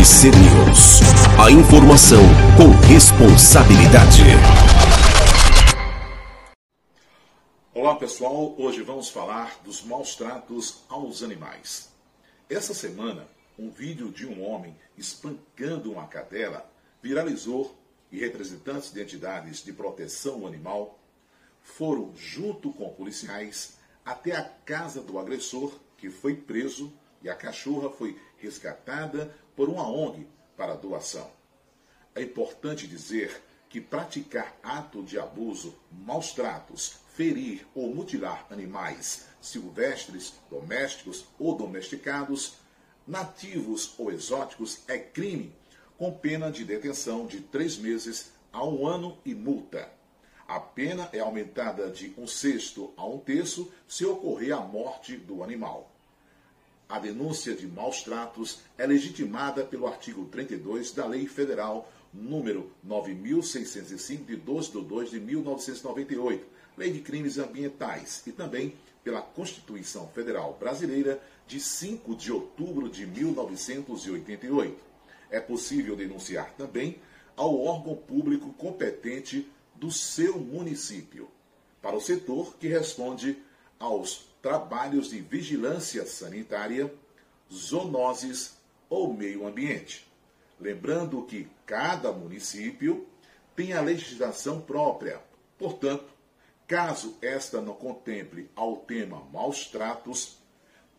RC News. A informação com responsabilidade. Olá pessoal, hoje vamos falar dos maus tratos aos animais. Essa semana, um vídeo de um homem espancando uma cadela viralizou e representantes de entidades de proteção animal foram, junto com policiais, até a casa do agressor, que foi preso, e a cachorra foi resgatada por uma ONG para doação. É importante dizer que praticar ato de abuso, maus tratos, ferir ou mutilar animais silvestres, domésticos ou domesticados, nativos ou exóticos é crime, com pena de detenção de três meses a um ano e multa. A pena é aumentada de um sexto a um terço se ocorrer a morte do animal. A denúncia de maus tratos é legitimada pelo artigo 32 da Lei Federal número 9605 de 12 de 2 de 1998, Lei de Crimes Ambientais, e também pela Constituição Federal Brasileira de 5 de outubro de 1988. É possível denunciar também ao órgão público competente do seu município, para o setor que responde aos trabalhos de vigilância sanitária, zoonoses ou meio ambiente. Lembrando que cada município tem a legislação própria. Portanto, caso esta não contemple ao tema maus tratos,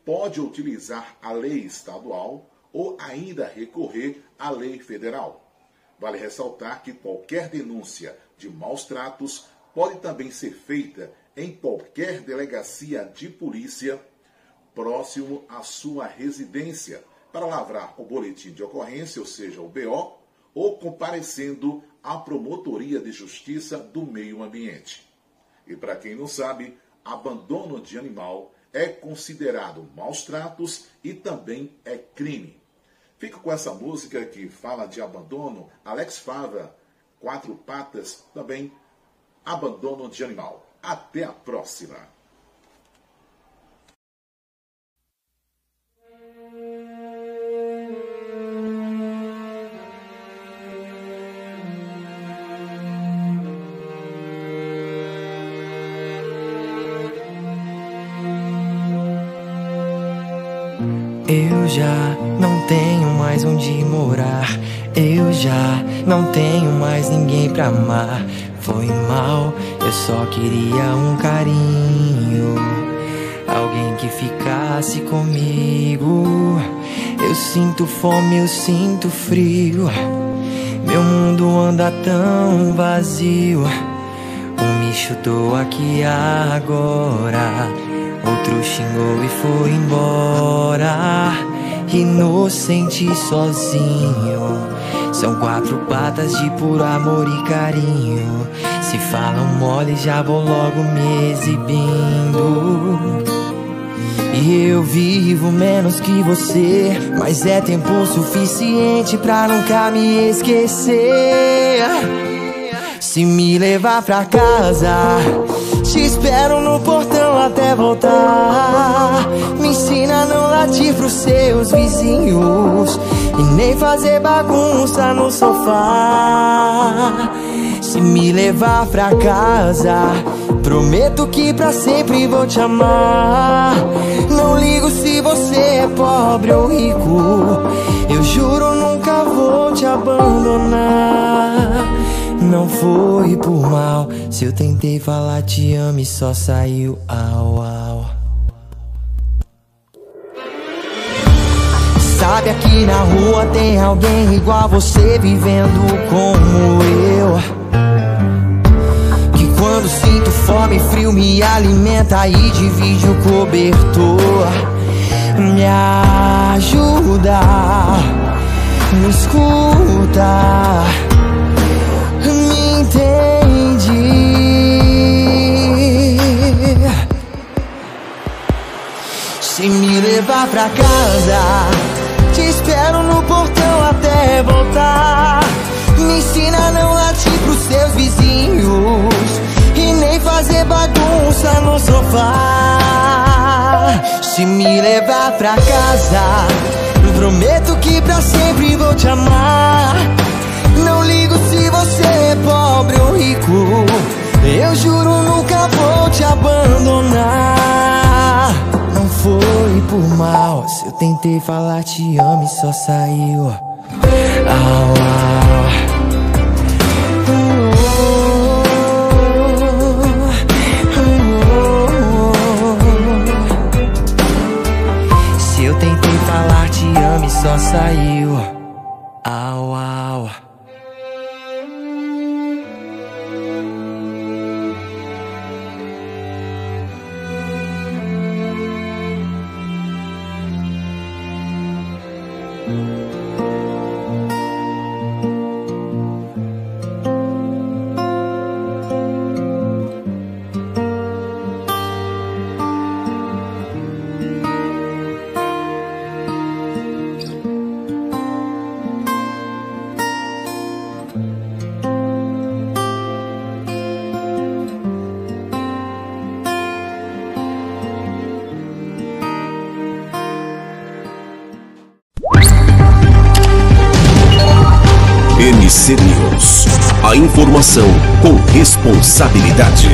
pode utilizar a lei estadual ou ainda recorrer à lei federal. Vale ressaltar que qualquer denúncia de maus tratos pode também ser feita em qualquer delegacia de polícia próximo à sua residência para lavrar o boletim de ocorrência, ou seja, o BO, ou comparecendo à Promotoria de Justiça do Meio Ambiente. E para quem não sabe, abandono de animal é considerado maus tratos e também é crime. Fico com essa música que fala de abandono, Alex Fava, Quatro Patas, também abandono de animal. Até a próxima! Eu já não tenho mais onde morar. Eu já não tenho mais ninguém pra amar. Foi mal, eu só queria um carinho. Alguém que ficasse comigo. Eu sinto fome, eu sinto frio. Meu mundo anda tão vazio. Um me chutou aqui agora. Outro xingou e foi embora. Inocente sozinho. São quatro patas de puro amor e carinho. Se falam mole, já vou logo me exibindo. E eu vivo menos que você, mas é tempo suficiente pra nunca me esquecer. Se me levar pra casa, te espero no portão até voltar. Me ensina a não latir pros seus vizinhos e nem fazer bagunça no sofá. Se me levar pra casa, prometo que pra sempre vou te amar. Não ligo se você é pobre ou rico, eu juro nunca vou te abandonar. Não foi por mal, se eu tentei falar te amo e só saiu au au. Sabe aqui na rua tem alguém igual você vivendo como eu. Que quando sinto fome frio me alimenta e divide o cobertor. Me ajuda, me escuta, me entende. Se me levar pra casa, espero no portão até voltar. Me ensina a não latir pros seus vizinhos e nem fazer bagunça no sofá. Se me levar pra casa, Prometo que pra sempre vou te amar. Não ligo se você é pobre ou rico. Eu juro nunca vou te abandonar. Foi por mal. Se eu tentei falar te amo e só saiu. Au, au. Se eu tentei falar te amo e só saiu. NC News. A informação com responsabilidade.